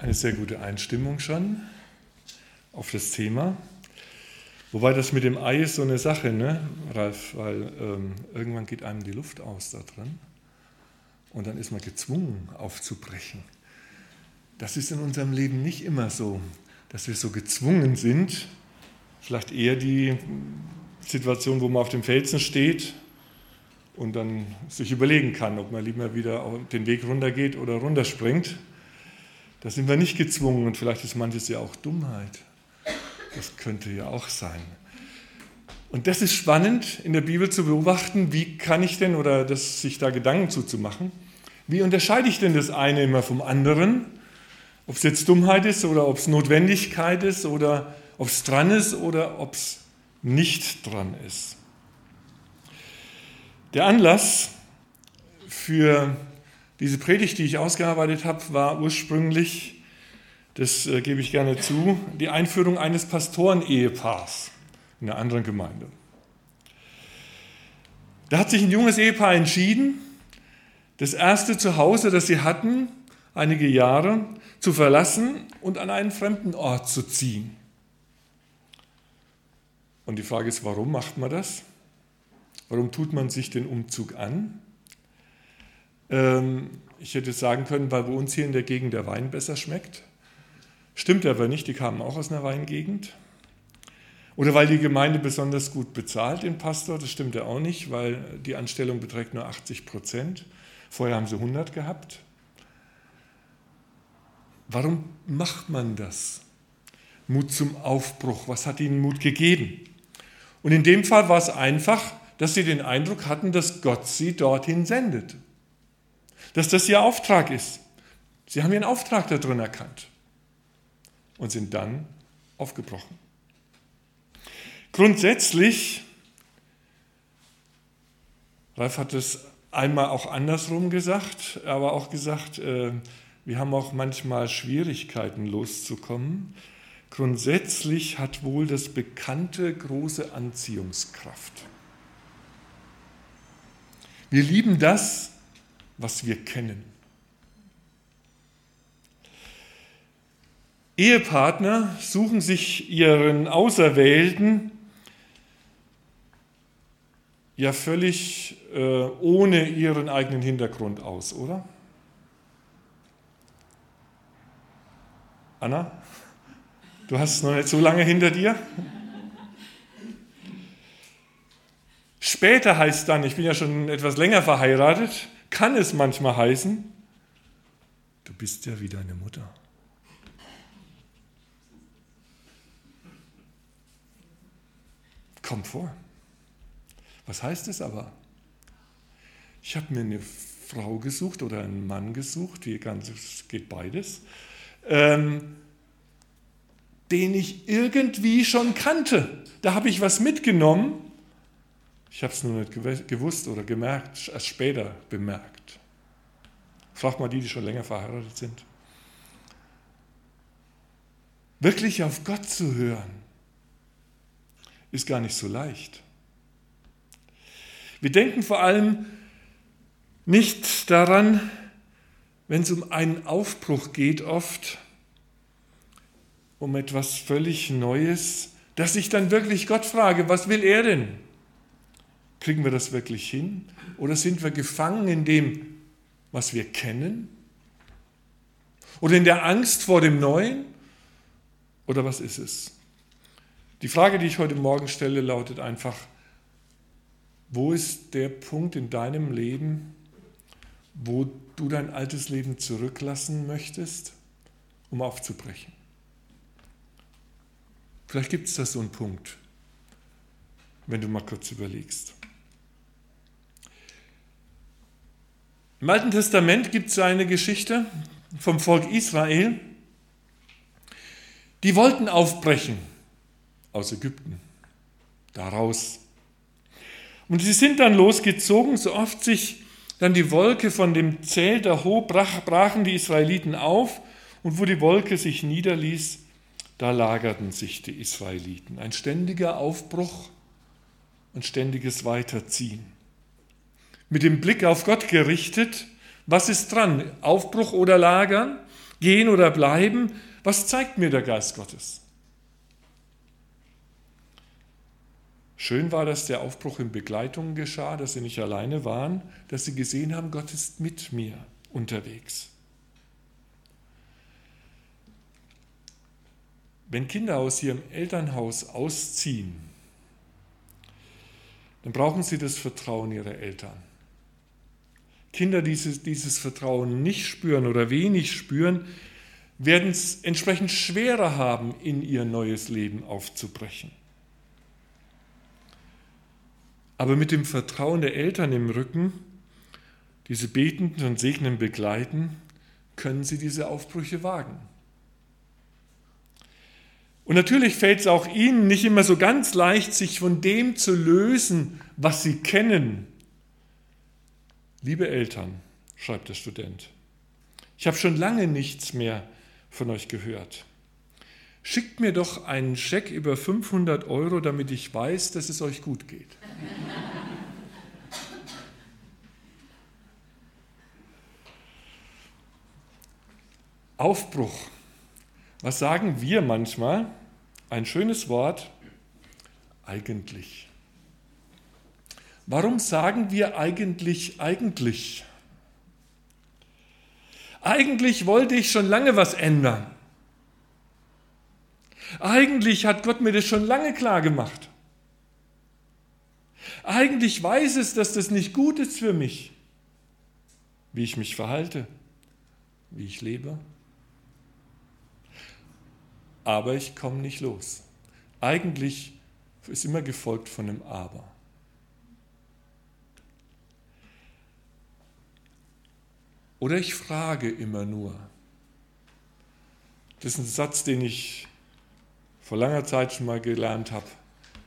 Eine sehr gute Einstimmung schon auf das Thema. Wobei das mit dem Ei ist so eine Sache, ne, Ralf, weil ähm, irgendwann geht einem die Luft aus da drin und dann ist man gezwungen aufzubrechen. Das ist in unserem Leben nicht immer so, dass wir so gezwungen sind. Vielleicht eher die Situation, wo man auf dem Felsen steht und dann sich überlegen kann, ob man lieber wieder den Weg runtergeht oder runterspringt. Da sind wir nicht gezwungen und vielleicht ist manches ja auch Dummheit. Das könnte ja auch sein. Und das ist spannend in der Bibel zu beobachten, wie kann ich denn, oder das, sich da Gedanken zuzumachen, wie unterscheide ich denn das eine immer vom anderen? Ob es jetzt Dummheit ist oder ob es Notwendigkeit ist oder ob es dran ist oder ob es nicht dran ist. Der Anlass für diese Predigt, die ich ausgearbeitet habe, war ursprünglich, das äh, gebe ich gerne zu, die Einführung eines Pastoren-Ehepaars in einer anderen Gemeinde. Da hat sich ein junges Ehepaar entschieden, das erste Zuhause, das sie hatten, einige Jahre, zu verlassen und an einen fremden Ort zu ziehen. Und die Frage ist, warum macht man das? Warum tut man sich den Umzug an? Ähm, ich hätte sagen können, weil bei uns hier in der Gegend der Wein besser schmeckt. Stimmt aber nicht, die kamen auch aus einer Weingegend. Oder weil die Gemeinde besonders gut bezahlt, den Pastor, das stimmt ja auch nicht, weil die Anstellung beträgt nur 80 Prozent. Vorher haben sie 100 gehabt. Warum macht man das? Mut zum Aufbruch, was hat ihnen Mut gegeben? Und in dem Fall war es einfach, dass sie den Eindruck hatten, dass Gott sie dorthin sendet. Dass das ihr Auftrag ist. Sie haben ihren Auftrag da drin erkannt und sind dann aufgebrochen. Grundsätzlich, Ralf hat es einmal auch andersrum gesagt, aber auch gesagt, äh, wir haben auch manchmal Schwierigkeiten loszukommen. Grundsätzlich hat wohl das Bekannte große Anziehungskraft. Wir lieben das, was wir kennen. Ehepartner suchen sich ihren Auserwählten ja völlig äh, ohne ihren eigenen Hintergrund aus, oder? Anna, du hast es noch nicht so lange hinter dir? Später heißt dann, ich bin ja schon etwas länger verheiratet, kann es manchmal heißen, du bist ja wie deine Mutter. Kommt vor. Was heißt es aber? Ich habe mir eine Frau gesucht oder einen Mann gesucht, wie ganz, es geht beides, ähm, den ich irgendwie schon kannte. Da habe ich was mitgenommen ich habe es nur nicht gewusst oder gemerkt, erst später bemerkt. Frag mal die, die schon länger verheiratet sind. Wirklich auf Gott zu hören, ist gar nicht so leicht. Wir denken vor allem nicht daran, wenn es um einen Aufbruch geht, oft um etwas völlig Neues, dass ich dann wirklich Gott frage, was will er denn? Kriegen wir das wirklich hin? Oder sind wir gefangen in dem, was wir kennen? Oder in der Angst vor dem Neuen? Oder was ist es? Die Frage, die ich heute Morgen stelle, lautet einfach, wo ist der Punkt in deinem Leben, wo du dein altes Leben zurücklassen möchtest, um aufzubrechen? Vielleicht gibt es da so einen Punkt, wenn du mal kurz überlegst. Im Alten Testament gibt es eine Geschichte vom Volk Israel. Die wollten aufbrechen aus Ägypten, daraus. Und sie sind dann losgezogen, so oft sich dann die Wolke von dem Zelt erhob, brachen die Israeliten auf und wo die Wolke sich niederließ, da lagerten sich die Israeliten. Ein ständiger Aufbruch und ständiges Weiterziehen mit dem Blick auf Gott gerichtet. Was ist dran? Aufbruch oder Lagern? Gehen oder bleiben? Was zeigt mir der Geist Gottes? Schön war, dass der Aufbruch in Begleitung geschah, dass sie nicht alleine waren, dass sie gesehen haben, Gott ist mit mir unterwegs. Wenn Kinder aus ihrem Elternhaus ausziehen, dann brauchen sie das Vertrauen ihrer Eltern. Kinder, die dieses, dieses Vertrauen nicht spüren oder wenig spüren, werden es entsprechend schwerer haben, in ihr neues Leben aufzubrechen. Aber mit dem Vertrauen der Eltern im Rücken, diese betenden und segnenden begleiten, können sie diese Aufbrüche wagen. Und natürlich fällt es auch ihnen nicht immer so ganz leicht, sich von dem zu lösen, was sie kennen. Liebe Eltern, schreibt der Student, ich habe schon lange nichts mehr von euch gehört. Schickt mir doch einen Scheck über 500 Euro, damit ich weiß, dass es euch gut geht. Aufbruch. Was sagen wir manchmal? Ein schönes Wort, eigentlich. Warum sagen wir eigentlich eigentlich? Eigentlich wollte ich schon lange was ändern. Eigentlich hat Gott mir das schon lange klar gemacht. Eigentlich weiß es, dass das nicht gut ist für mich, wie ich mich verhalte, wie ich lebe. Aber ich komme nicht los. Eigentlich ist immer gefolgt von einem Aber. Oder ich frage immer nur. Das ist ein Satz, den ich vor langer Zeit schon mal gelernt habe.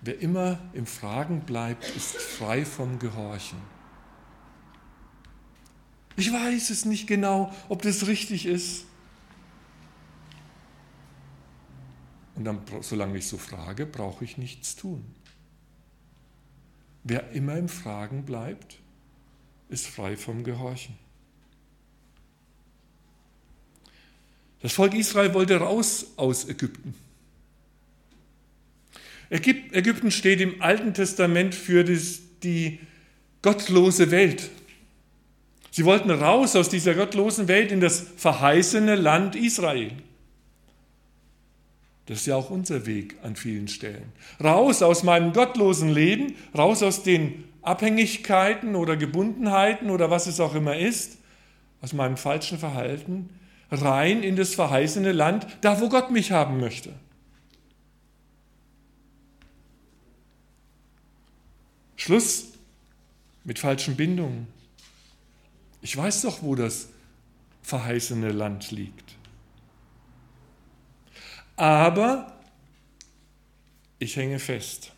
Wer immer im Fragen bleibt, ist frei vom Gehorchen. Ich weiß es nicht genau, ob das richtig ist. Und dann, solange ich so frage, brauche ich nichts tun. Wer immer im Fragen bleibt, ist frei vom Gehorchen. Das Volk Israel wollte raus aus Ägypten. Ägypten steht im Alten Testament für die gottlose Welt. Sie wollten raus aus dieser gottlosen Welt in das verheißene Land Israel. Das ist ja auch unser Weg an vielen Stellen. Raus aus meinem gottlosen Leben, raus aus den Abhängigkeiten oder Gebundenheiten oder was es auch immer ist, aus meinem falschen Verhalten, rein in das verheißene Land, da wo Gott mich haben möchte. Schluss mit falschen Bindungen. Ich weiß doch, wo das verheißene Land liegt. Aber ich hänge fest.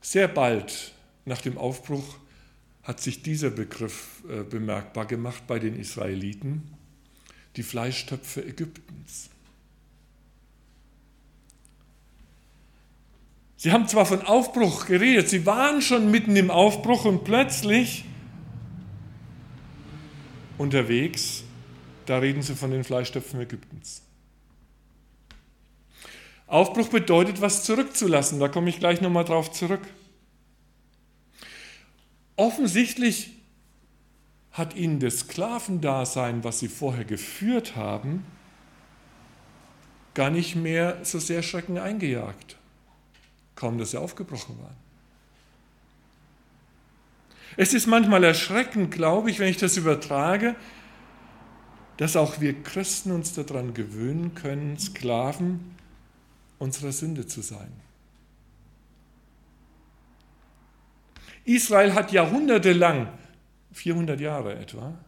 Sehr bald nach dem Aufbruch hat sich dieser Begriff äh, bemerkbar gemacht bei den Israeliten, die Fleischtöpfe Ägyptens. Sie haben zwar von Aufbruch geredet, sie waren schon mitten im Aufbruch und plötzlich unterwegs, da reden sie von den Fleischtöpfen Ägyptens. Aufbruch bedeutet, was zurückzulassen, da komme ich gleich nochmal drauf zurück. Offensichtlich hat ihnen das Sklavendasein, was sie vorher geführt haben, gar nicht mehr so sehr Schrecken eingejagt. Kaum, dass sie aufgebrochen waren. Es ist manchmal erschreckend, glaube ich, wenn ich das übertrage, dass auch wir Christen uns daran gewöhnen können, Sklaven unserer Sünde zu sein. Israel hat jahrhundertelang, 400 Jahre etwa,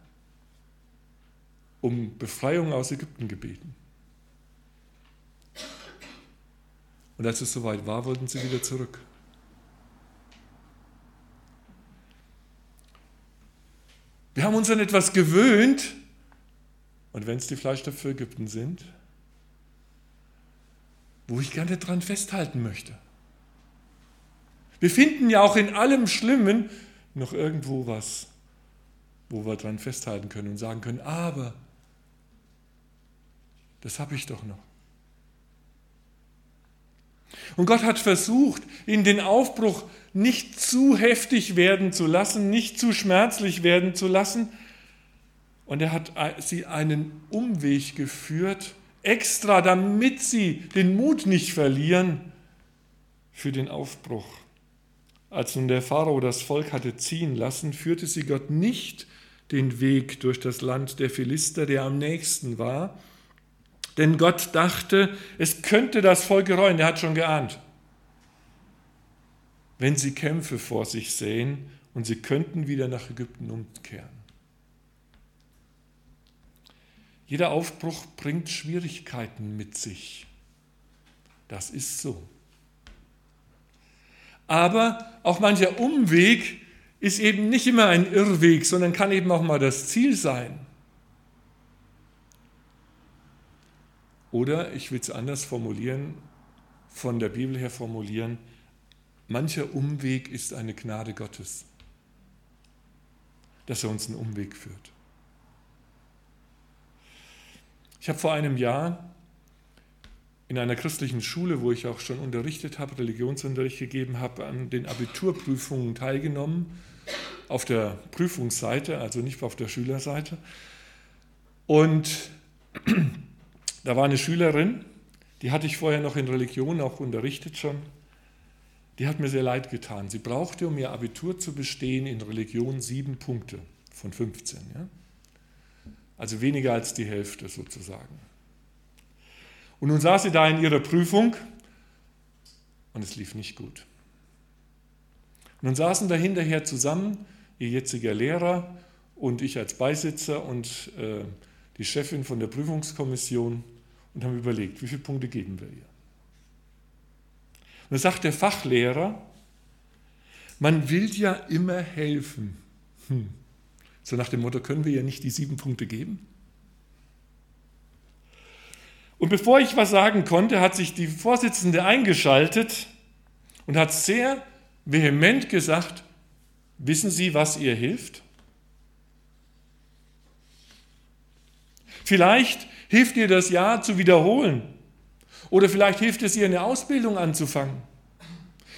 um Befreiung aus Ägypten gebeten. Und als es soweit war, wollten sie wieder zurück. Wir haben uns an etwas gewöhnt, und wenn es die Fleischtöpfe Ägypten sind, wo ich gerne dran festhalten möchte. Wir finden ja auch in allem Schlimmen noch irgendwo was, wo wir dran festhalten können und sagen können, aber das habe ich doch noch. Und Gott hat versucht, in den Aufbruch nicht zu heftig werden zu lassen, nicht zu schmerzlich werden zu lassen. Und er hat sie einen Umweg geführt, extra damit sie den Mut nicht verlieren für den Aufbruch. Als nun der Pharao das Volk hatte ziehen lassen, führte sie Gott nicht den Weg durch das Land der Philister, der am nächsten war, denn Gott dachte, es könnte das Volk gereuen, er hat schon geahnt, wenn sie Kämpfe vor sich sehen und sie könnten wieder nach Ägypten umkehren. Jeder Aufbruch bringt Schwierigkeiten mit sich. Das ist so. Aber auch mancher Umweg ist eben nicht immer ein Irrweg, sondern kann eben auch mal das Ziel sein. Oder ich will es anders formulieren, von der Bibel her formulieren, mancher Umweg ist eine Gnade Gottes, dass er uns einen Umweg führt. Ich habe vor einem Jahr in einer christlichen Schule, wo ich auch schon unterrichtet habe, Religionsunterricht gegeben habe, an den Abiturprüfungen teilgenommen, auf der Prüfungsseite, also nicht auf der Schülerseite. Und da war eine Schülerin, die hatte ich vorher noch in Religion auch unterrichtet schon. Die hat mir sehr leid getan. Sie brauchte, um ihr Abitur zu bestehen, in Religion sieben Punkte von 15. Ja? Also weniger als die Hälfte sozusagen. Und nun saß sie da in ihrer Prüfung und es lief nicht gut. Und nun saßen da hinterher zusammen ihr jetziger Lehrer und ich als Beisitzer und äh, die Chefin von der Prüfungskommission und haben überlegt, wie viele Punkte geben wir ihr. Und da sagt der Fachlehrer, man will ja immer helfen. Hm. So nach dem Motto, können wir ja nicht die sieben Punkte geben? Bevor ich was sagen konnte, hat sich die Vorsitzende eingeschaltet und hat sehr vehement gesagt, wissen Sie, was ihr hilft? Vielleicht hilft ihr das Jahr zu wiederholen oder vielleicht hilft es ihr eine Ausbildung anzufangen.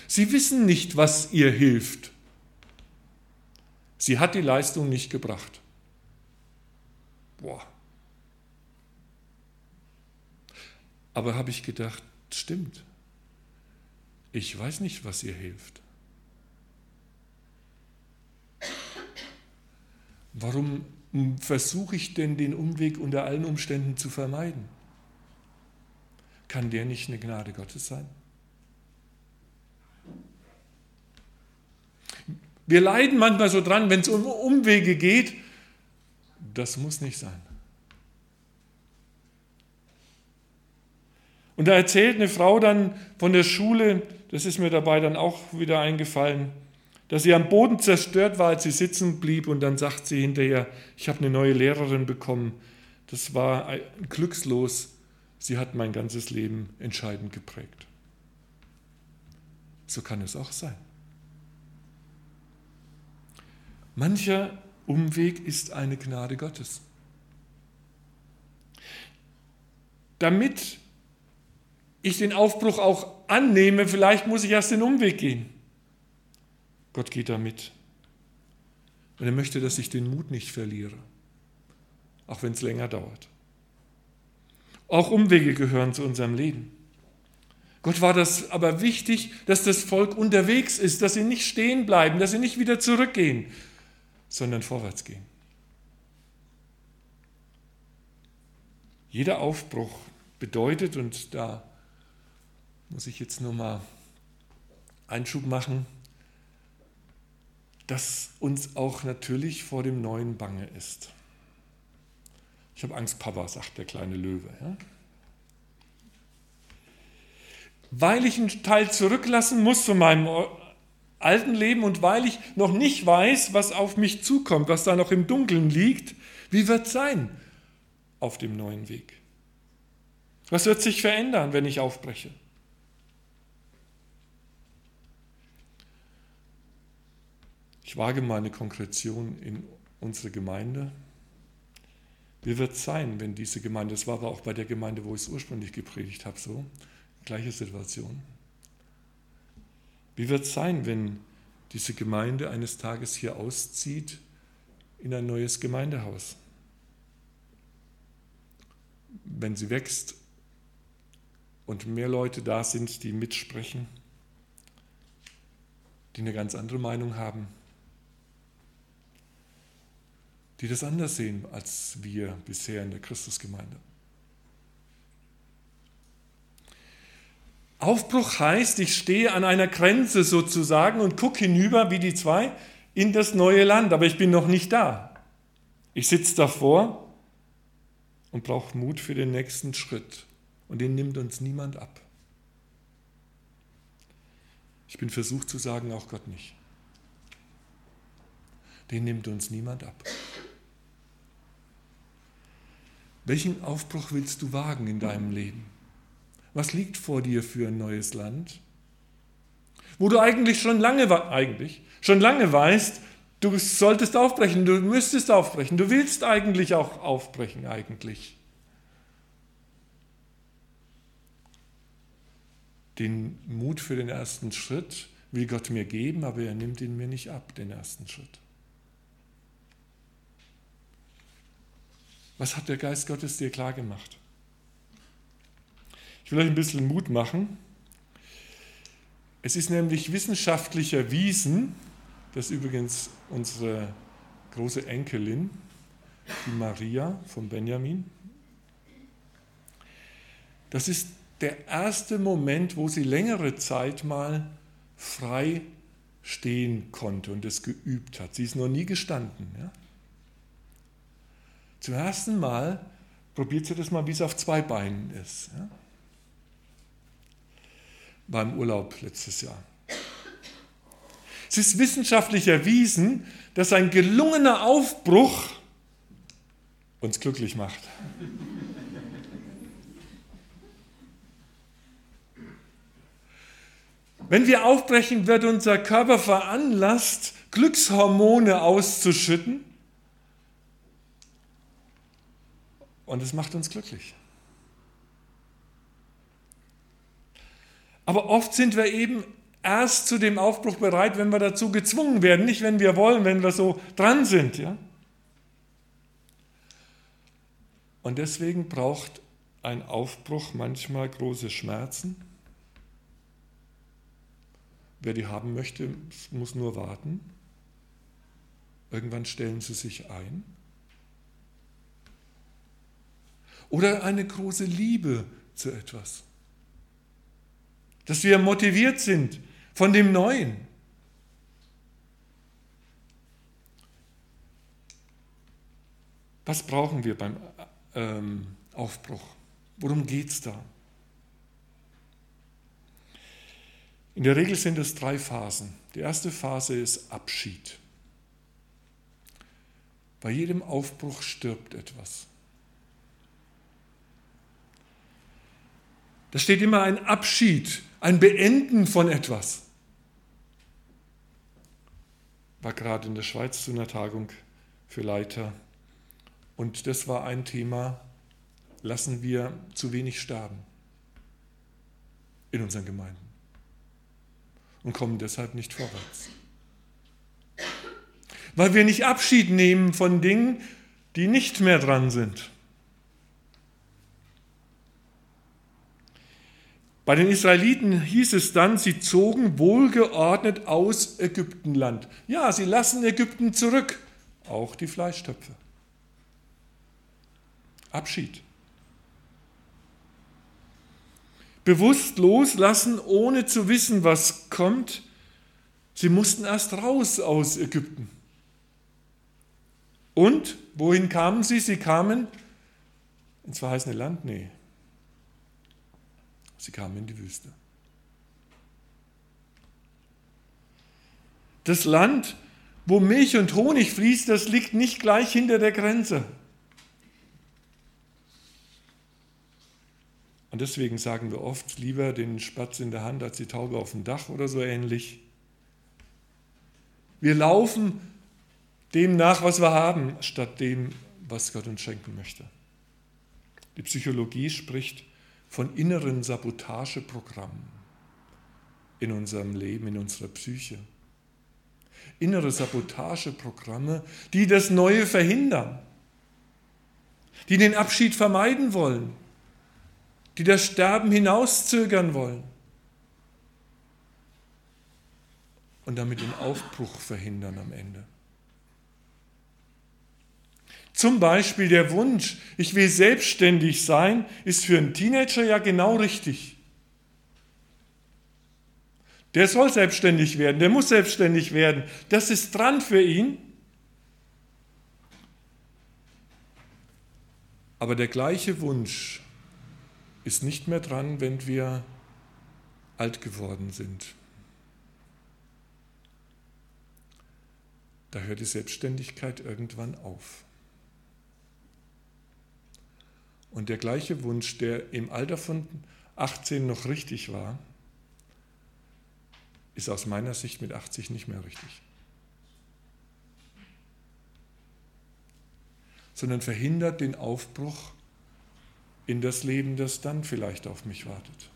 Sie wissen nicht, was ihr hilft. Sie hat die Leistung nicht gebracht. Boah. Aber habe ich gedacht, stimmt. Ich weiß nicht, was ihr hilft. Warum versuche ich denn den Umweg unter allen Umständen zu vermeiden? Kann der nicht eine Gnade Gottes sein? Wir leiden manchmal so dran, wenn es um Umwege geht. Das muss nicht sein. Und da erzählt eine Frau dann von der Schule, das ist mir dabei dann auch wieder eingefallen, dass sie am Boden zerstört war, als sie sitzen blieb und dann sagt sie hinterher, ich habe eine neue Lehrerin bekommen. Das war glückslos. Sie hat mein ganzes Leben entscheidend geprägt. So kann es auch sein. Mancher Umweg ist eine Gnade Gottes. Damit ich den Aufbruch auch annehme, vielleicht muss ich erst den Umweg gehen. Gott geht da mit. Und er möchte, dass ich den Mut nicht verliere, auch wenn es länger dauert. Auch Umwege gehören zu unserem Leben. Gott war das aber wichtig, dass das Volk unterwegs ist, dass sie nicht stehen bleiben, dass sie nicht wieder zurückgehen, sondern vorwärts gehen. Jeder Aufbruch bedeutet, und da muss ich jetzt nur mal Einschub machen, dass uns auch natürlich vor dem Neuen bange ist. Ich habe Angst, Papa, sagt der kleine Löwe. Ja? Weil ich einen Teil zurücklassen muss von meinem alten Leben und weil ich noch nicht weiß, was auf mich zukommt, was da noch im Dunkeln liegt, wie wird es sein auf dem neuen Weg? Was wird sich verändern, wenn ich aufbreche? Ich wage mal eine Konkretion in unsere Gemeinde? Wie wird es sein, wenn diese Gemeinde, das war aber auch bei der Gemeinde, wo ich es ursprünglich gepredigt habe, so, gleiche Situation. Wie wird es sein, wenn diese Gemeinde eines Tages hier auszieht in ein neues Gemeindehaus? Wenn sie wächst und mehr Leute da sind, die mitsprechen, die eine ganz andere Meinung haben, die das anders sehen als wir bisher in der Christusgemeinde. Aufbruch heißt, ich stehe an einer Grenze sozusagen und gucke hinüber wie die zwei in das neue Land, aber ich bin noch nicht da. Ich sitze davor und brauche Mut für den nächsten Schritt und den nimmt uns niemand ab. Ich bin versucht zu sagen, auch Gott nicht. Den nimmt uns niemand ab. Welchen Aufbruch willst du wagen in deinem Leben? Was liegt vor dir für ein neues Land? Wo du eigentlich schon lange, eigentlich, schon lange weißt, du solltest aufbrechen, du müsstest aufbrechen, du willst eigentlich auch aufbrechen, eigentlich. Den Mut für den ersten Schritt will Gott mir geben, aber er nimmt ihn mir nicht ab, den ersten Schritt. Was hat der Geist Gottes dir klar gemacht? Ich will euch ein bisschen Mut machen. Es ist nämlich wissenschaftlich erwiesen, dass übrigens unsere große Enkelin, die Maria von Benjamin, das ist der erste Moment, wo sie längere Zeit mal frei stehen konnte und es geübt hat. Sie ist noch nie gestanden. Ja? Zum ersten Mal probiert sie das mal, wie es auf zwei Beinen ist. Ja? Beim Urlaub letztes Jahr. Es ist wissenschaftlich erwiesen, dass ein gelungener Aufbruch uns glücklich macht. Wenn wir aufbrechen, wird unser Körper veranlasst, Glückshormone auszuschütten Und es macht uns glücklich. Aber oft sind wir eben erst zu dem Aufbruch bereit, wenn wir dazu gezwungen werden, nicht wenn wir wollen, wenn wir so dran sind. Ja? Und deswegen braucht ein Aufbruch manchmal große Schmerzen. Wer die haben möchte, muss nur warten. Irgendwann stellen sie sich ein. Oder eine große Liebe zu etwas. Dass wir motiviert sind von dem Neuen. Was brauchen wir beim ähm, Aufbruch? Worum geht es da? In der Regel sind es drei Phasen. Die erste Phase ist Abschied. Bei jedem Aufbruch stirbt etwas. Da steht immer ein Abschied, ein Beenden von etwas. War gerade in der Schweiz zu einer Tagung für Leiter. Und das war ein Thema, lassen wir zu wenig sterben in unseren Gemeinden und kommen deshalb nicht vorwärts. Weil wir nicht Abschied nehmen von Dingen, die nicht mehr dran sind. Bei den Israeliten hieß es dann, sie zogen wohlgeordnet aus Ägyptenland. Ja, sie lassen Ägypten zurück, auch die Fleischtöpfe. Abschied. Bewusst loslassen, ohne zu wissen, was kommt. Sie mussten erst raus aus Ägypten. Und wohin kamen sie? Sie kamen ins verheißene Land? Nee, Sie kamen in die Wüste. Das Land, wo Milch und Honig fließt, das liegt nicht gleich hinter der Grenze. Und deswegen sagen wir oft lieber den Spatz in der Hand als die Taube auf dem Dach oder so ähnlich. Wir laufen dem nach, was wir haben, statt dem, was Gott uns schenken möchte. Die Psychologie spricht von inneren Sabotageprogrammen in unserem Leben, in unserer Psyche. Innere Sabotageprogramme, die das Neue verhindern, die den Abschied vermeiden wollen, die das Sterben hinauszögern wollen und damit den Aufbruch verhindern am Ende. Zum Beispiel der Wunsch, ich will selbstständig sein, ist für einen Teenager ja genau richtig. Der soll selbstständig werden, der muss selbstständig werden. Das ist dran für ihn. Aber der gleiche Wunsch ist nicht mehr dran, wenn wir alt geworden sind. Da hört die Selbstständigkeit irgendwann auf. Und der gleiche Wunsch, der im Alter von 18 noch richtig war, ist aus meiner Sicht mit 80 nicht mehr richtig. Sondern verhindert den Aufbruch in das Leben, das dann vielleicht auf mich wartet.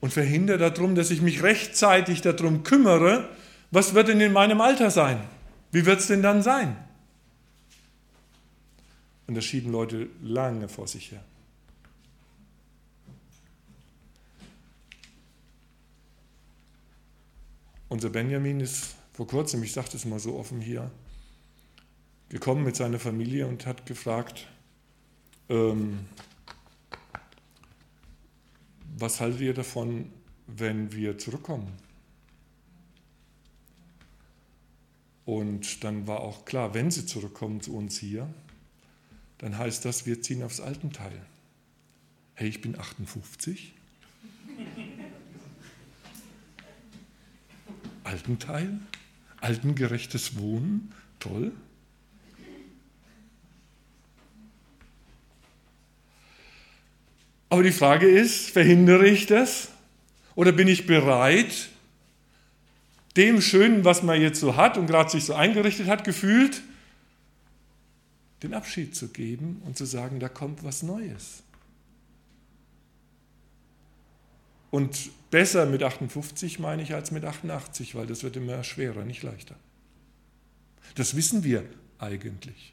Und verhindert darum, dass ich mich rechtzeitig darum kümmere, was wird denn in meinem Alter sein? Wie wird es denn dann sein? Und das schieben Leute lange vor sich her. Unser Benjamin ist vor kurzem, ich sage das mal so offen hier, gekommen mit seiner Familie und hat gefragt, ähm, was haltet ihr davon, wenn wir zurückkommen? Und dann war auch klar, wenn sie zurückkommen zu uns hier, dann heißt das, wir ziehen aufs Altenteil. Hey, ich bin 58. Altenteil? Altengerechtes Wohnen? Toll. Aber die Frage ist, verhindere ich das? Oder bin ich bereit, dem Schönen, was man jetzt so hat und gerade sich so eingerichtet hat, gefühlt, den Abschied zu geben und zu sagen, da kommt was Neues. Und besser mit 58 meine ich als mit 88, weil das wird immer schwerer, nicht leichter. Das wissen wir eigentlich.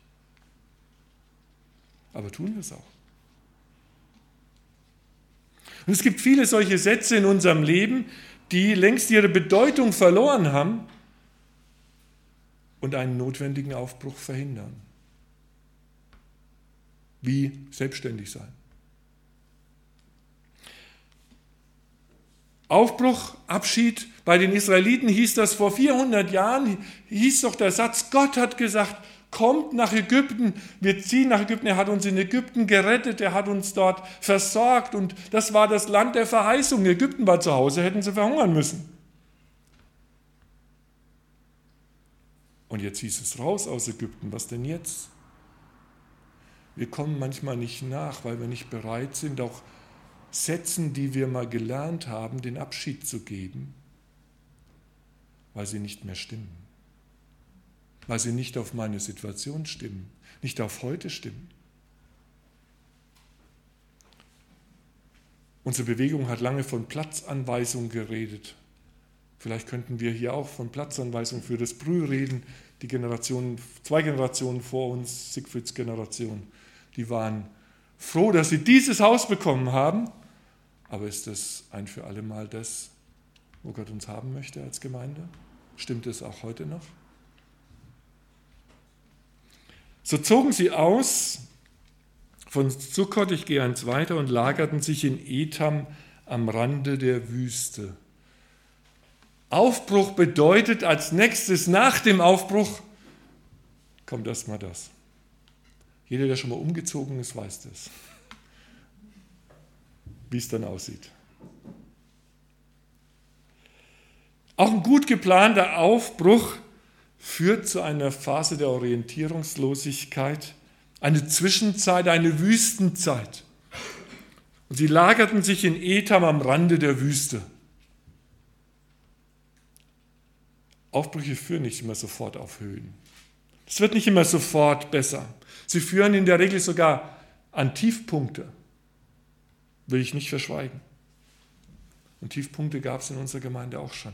Aber tun wir es auch. Und es gibt viele solche Sätze in unserem Leben, die längst ihre Bedeutung verloren haben und einen notwendigen Aufbruch verhindern. Wie selbstständig sein. Aufbruch, Abschied. Bei den Israeliten hieß das vor 400 Jahren, hieß doch der Satz, Gott hat gesagt, kommt nach Ägypten, wir ziehen nach Ägypten, er hat uns in Ägypten gerettet, er hat uns dort versorgt und das war das Land der Verheißung. Ägypten war zu Hause, hätten sie verhungern müssen. Und jetzt hieß es raus aus Ägypten, was denn jetzt? Wir kommen manchmal nicht nach, weil wir nicht bereit sind, auch Sätzen, die wir mal gelernt haben, den Abschied zu geben, weil sie nicht mehr stimmen weil sie nicht auf meine Situation stimmen, nicht auf heute stimmen. Unsere Bewegung hat lange von Platzanweisung geredet. Vielleicht könnten wir hier auch von Platzanweisung für das Brüh reden. Die Generationen, zwei Generationen vor uns, Siegfrieds Generation, die waren froh, dass sie dieses Haus bekommen haben. Aber ist das ein für alle Mal das, wo Gott uns haben möchte als Gemeinde? Stimmt es auch heute noch? So zogen sie aus von Sukkot, ich gehe eins weiter, und lagerten sich in Etam am Rande der Wüste. Aufbruch bedeutet als nächstes nach dem Aufbruch kommt erstmal das. Jeder, der schon mal umgezogen ist, weiß das, wie es dann aussieht. Auch ein gut geplanter Aufbruch führt zu einer Phase der Orientierungslosigkeit, eine Zwischenzeit, eine Wüstenzeit. Und sie lagerten sich in Etam am Rande der Wüste. Aufbrüche führen nicht immer sofort auf Höhen. Es wird nicht immer sofort besser. Sie führen in der Regel sogar an Tiefpunkte. Will ich nicht verschweigen. Und Tiefpunkte gab es in unserer Gemeinde auch schon.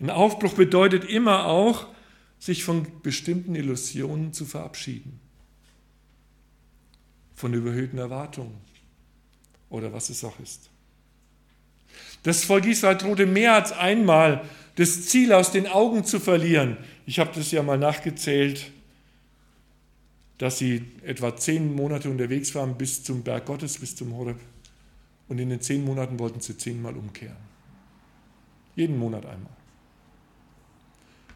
Ein Aufbruch bedeutet immer auch, sich von bestimmten Illusionen zu verabschieden. Von überhöhten Erwartungen oder was es auch ist. Das Volk Israel drohte mehr als einmal, das Ziel aus den Augen zu verlieren. Ich habe das ja mal nachgezählt, dass sie etwa zehn Monate unterwegs waren bis zum Berg Gottes, bis zum Horeb. Und in den zehn Monaten wollten sie zehnmal umkehren. Jeden Monat einmal.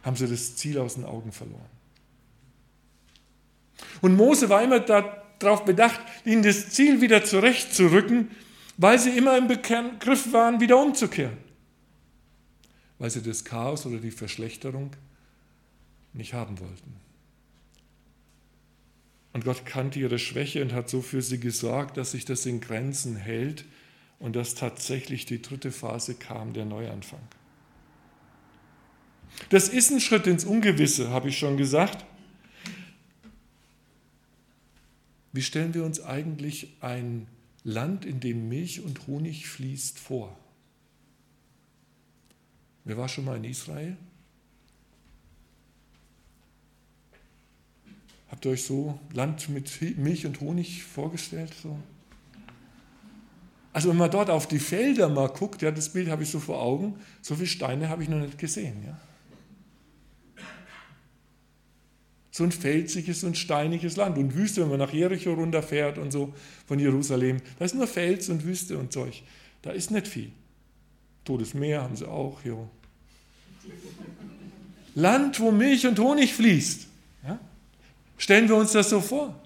Haben sie das Ziel aus den Augen verloren. Und Mose war immer darauf bedacht, ihnen das Ziel wieder zurechtzurücken, weil sie immer im Begriff waren, wieder umzukehren. Weil sie das Chaos oder die Verschlechterung nicht haben wollten. Und Gott kannte ihre Schwäche und hat so für sie gesorgt, dass sich das in Grenzen hält und dass tatsächlich die dritte Phase kam, der Neuanfang. Das ist ein Schritt ins Ungewisse, habe ich schon gesagt. Wie stellen wir uns eigentlich ein Land, in dem Milch und Honig fließt, vor? Wer war schon mal in Israel? Habt ihr euch so Land mit Milch und Honig vorgestellt? So? Also wenn man dort auf die Felder mal guckt, ja, das Bild habe ich so vor Augen, so viele Steine habe ich noch nicht gesehen. Ja. So ein felsiges und steiniges Land und Wüste, wenn man nach Jericho runterfährt und so von Jerusalem, da ist nur Fels und Wüste und Zeug. Da ist nicht viel. Totes Meer haben sie auch. Jo. Land, wo Milch und Honig fließt. Ja? Stellen wir uns das so vor.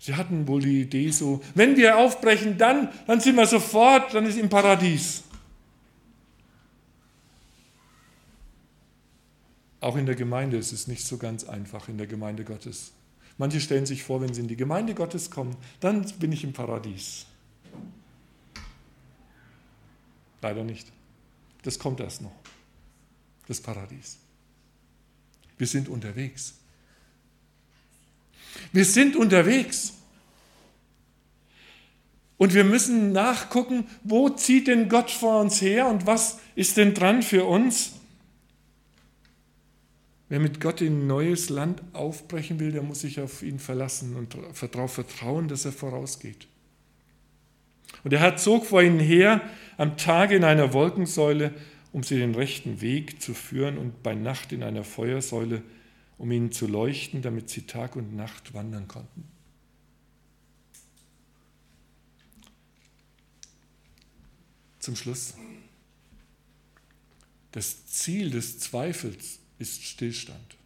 Sie hatten wohl die Idee so, wenn wir aufbrechen, dann, dann sind wir sofort, dann ist im Paradies. Auch in der Gemeinde ist es nicht so ganz einfach, in der Gemeinde Gottes. Manche stellen sich vor, wenn sie in die Gemeinde Gottes kommen, dann bin ich im Paradies. Leider nicht. Das kommt erst noch. Das Paradies. Wir sind unterwegs. Wir sind unterwegs. Und wir müssen nachgucken, wo zieht denn Gott vor uns her und was ist denn dran für uns? Wer mit Gott in ein neues Land aufbrechen will, der muss sich auf ihn verlassen und darauf vertrauen, dass er vorausgeht. Und der Herr zog vor ihnen her am Tage in einer Wolkensäule, um sie den rechten Weg zu führen und bei Nacht in einer Feuersäule, um ihnen zu leuchten, damit sie Tag und Nacht wandern konnten. Zum Schluss. Das Ziel des Zweifels ist Stillstand.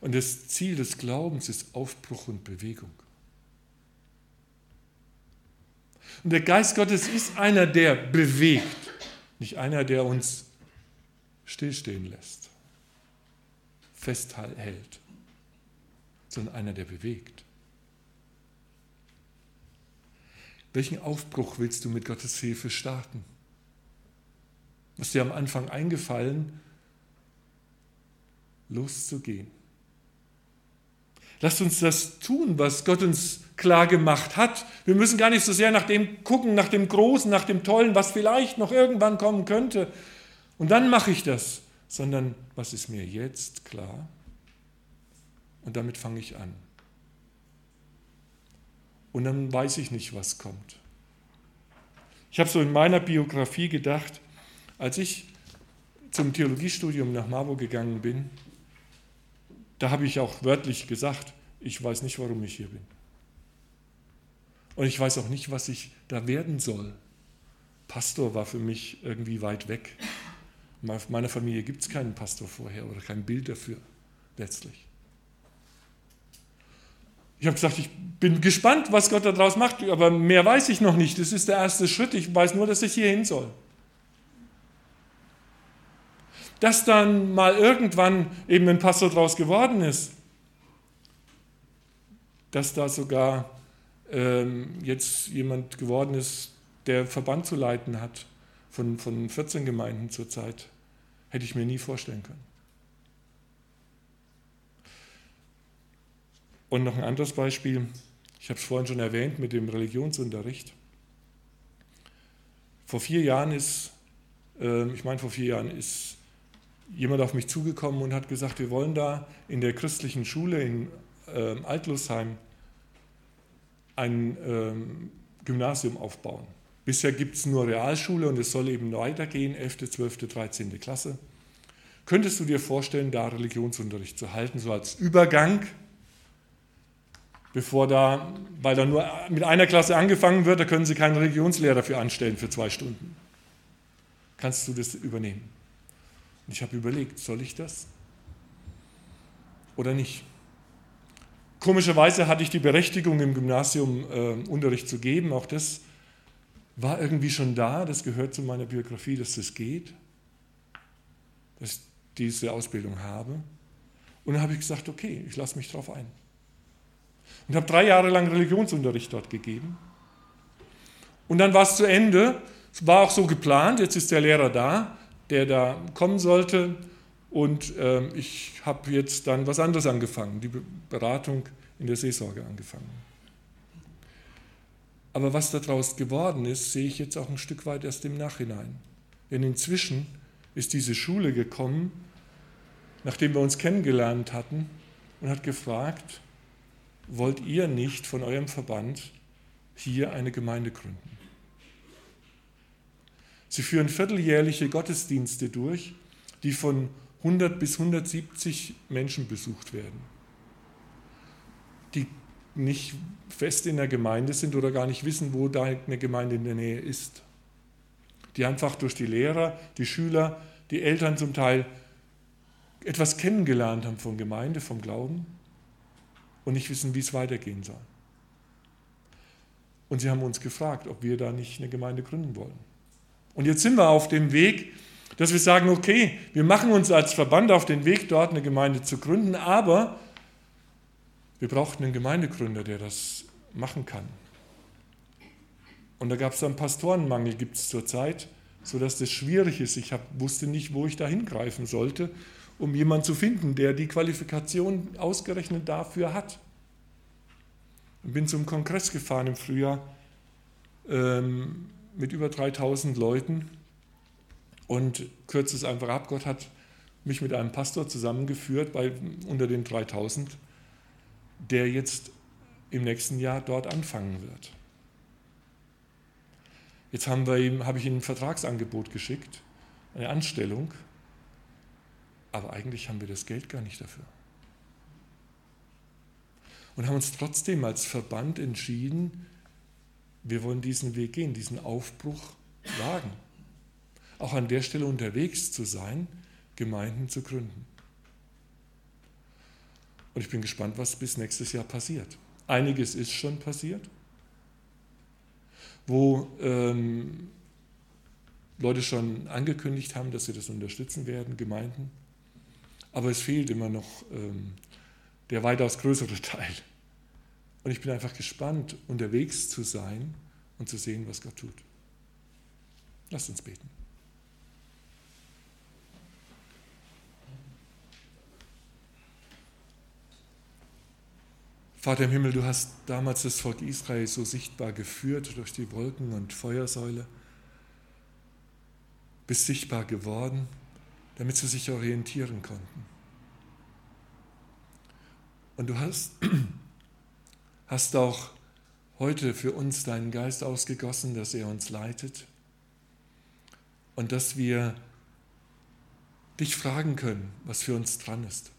Und das Ziel des Glaubens ist Aufbruch und Bewegung. Und der Geist Gottes ist einer, der bewegt, nicht einer, der uns stillstehen lässt festhält, sondern einer, der bewegt. Welchen Aufbruch willst du mit Gottes Hilfe starten? Was dir am Anfang eingefallen, loszugehen? Lasst uns das tun, was Gott uns klar gemacht hat. Wir müssen gar nicht so sehr nach dem gucken, nach dem Großen, nach dem Tollen, was vielleicht noch irgendwann kommen könnte. Und dann mache ich das, sondern was ist mir jetzt klar? Und damit fange ich an. Und dann weiß ich nicht, was kommt. Ich habe so in meiner Biografie gedacht, als ich zum Theologiestudium nach Marburg gegangen bin, da habe ich auch wörtlich gesagt, ich weiß nicht, warum ich hier bin. Und ich weiß auch nicht, was ich da werden soll. Pastor war für mich irgendwie weit weg. In meiner Familie gibt es keinen Pastor vorher oder kein Bild dafür, letztlich. Ich habe gesagt, ich bin gespannt, was Gott daraus macht, aber mehr weiß ich noch nicht. Das ist der erste Schritt. Ich weiß nur, dass ich hier hin soll. Dass dann mal irgendwann eben ein Pastor daraus geworden ist, dass da sogar ähm, jetzt jemand geworden ist, der Verband zu leiten hat von, von 14 Gemeinden zurzeit. Hätte ich mir nie vorstellen können. Und noch ein anderes Beispiel, ich habe es vorhin schon erwähnt mit dem Religionsunterricht. Vor vier Jahren ist, äh, ich meine vor vier Jahren ist jemand auf mich zugekommen und hat gesagt, wir wollen da in der christlichen Schule in äh, Altlusheim ein äh, Gymnasium aufbauen. Bisher gibt es nur Realschule und es soll eben weitergehen, 11., 12., 13. Klasse. Könntest du dir vorstellen, da Religionsunterricht zu halten, so als Übergang, bevor da, weil da nur mit einer Klasse angefangen wird, da können sie keinen Religionslehrer dafür anstellen für zwei Stunden. Kannst du das übernehmen? Und ich habe überlegt, soll ich das oder nicht? Komischerweise hatte ich die Berechtigung, im Gymnasium äh, Unterricht zu geben. Auch das war irgendwie schon da. Das gehört zu meiner Biografie, dass das geht, dass ich diese Ausbildung habe. Und dann habe ich gesagt, okay, ich lasse mich darauf ein. Und habe drei Jahre lang Religionsunterricht dort gegeben. Und dann war es zu Ende. Es war auch so geplant. Jetzt ist der Lehrer da der da kommen sollte. Und äh, ich habe jetzt dann was anderes angefangen, die Beratung in der Seelsorge angefangen. Aber was daraus geworden ist, sehe ich jetzt auch ein Stück weit erst im Nachhinein. Denn inzwischen ist diese Schule gekommen, nachdem wir uns kennengelernt hatten, und hat gefragt, wollt ihr nicht von eurem Verband hier eine Gemeinde gründen? Sie führen vierteljährliche Gottesdienste durch, die von 100 bis 170 Menschen besucht werden, die nicht fest in der Gemeinde sind oder gar nicht wissen, wo da eine Gemeinde in der Nähe ist. Die einfach durch die Lehrer, die Schüler, die Eltern zum Teil etwas kennengelernt haben von Gemeinde, vom Glauben und nicht wissen, wie es weitergehen soll. Und sie haben uns gefragt, ob wir da nicht eine Gemeinde gründen wollen. Und jetzt sind wir auf dem Weg, dass wir sagen, okay, wir machen uns als Verband auf den Weg, dort eine Gemeinde zu gründen, aber wir brauchten einen Gemeindegründer, der das machen kann. Und da gab es einen Pastorenmangel, gibt es zurzeit, sodass das schwierig ist. Ich hab, wusste nicht, wo ich da hingreifen sollte, um jemanden zu finden, der die Qualifikation ausgerechnet dafür hat. Ich bin zum Kongress gefahren im Frühjahr. Ähm, mit über 3000 Leuten und kürze es einfach ab. Gott hat mich mit einem Pastor zusammengeführt bei, unter den 3000, der jetzt im nächsten Jahr dort anfangen wird. Jetzt haben wir ihm, habe ich ihm ein Vertragsangebot geschickt, eine Anstellung, aber eigentlich haben wir das Geld gar nicht dafür. Und haben uns trotzdem als Verband entschieden, wir wollen diesen Weg gehen, diesen Aufbruch wagen. Auch an der Stelle unterwegs zu sein, Gemeinden zu gründen. Und ich bin gespannt, was bis nächstes Jahr passiert. Einiges ist schon passiert, wo ähm, Leute schon angekündigt haben, dass sie das unterstützen werden, Gemeinden. Aber es fehlt immer noch ähm, der weitaus größere Teil. Und ich bin einfach gespannt, unterwegs zu sein und zu sehen, was Gott tut. Lasst uns beten. Vater im Himmel, du hast damals das Volk Israel so sichtbar geführt durch die Wolken und Feuersäule, bist sichtbar geworden, damit sie sich orientieren konnten. Und du hast hast auch heute für uns deinen Geist ausgegossen, dass er uns leitet und dass wir dich fragen können, was für uns dran ist.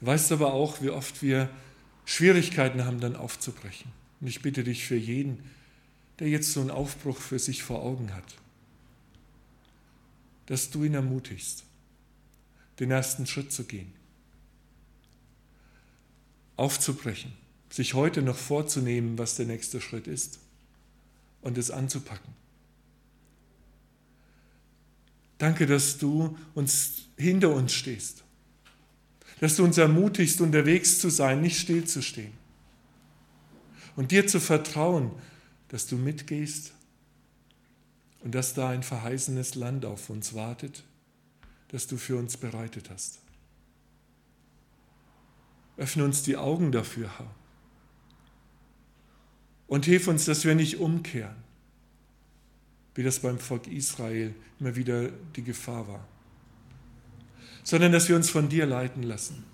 Du weißt aber auch, wie oft wir Schwierigkeiten haben, dann aufzubrechen. Und ich bitte dich für jeden, der jetzt so einen Aufbruch für sich vor Augen hat, dass du ihn ermutigst, den ersten Schritt zu gehen aufzubrechen, sich heute noch vorzunehmen, was der nächste Schritt ist und es anzupacken. Danke, dass du uns hinter uns stehst, dass du uns ermutigst, unterwegs zu sein, nicht stillzustehen. und dir zu vertrauen, dass du mitgehst und dass da ein verheißenes Land auf uns wartet, das du für uns bereitet hast. Öffne uns die Augen dafür, Herr. Und hilf uns, dass wir nicht umkehren, wie das beim Volk Israel immer wieder die Gefahr war, sondern dass wir uns von dir leiten lassen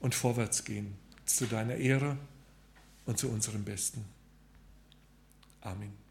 und vorwärts gehen zu deiner Ehre und zu unserem Besten. Amen.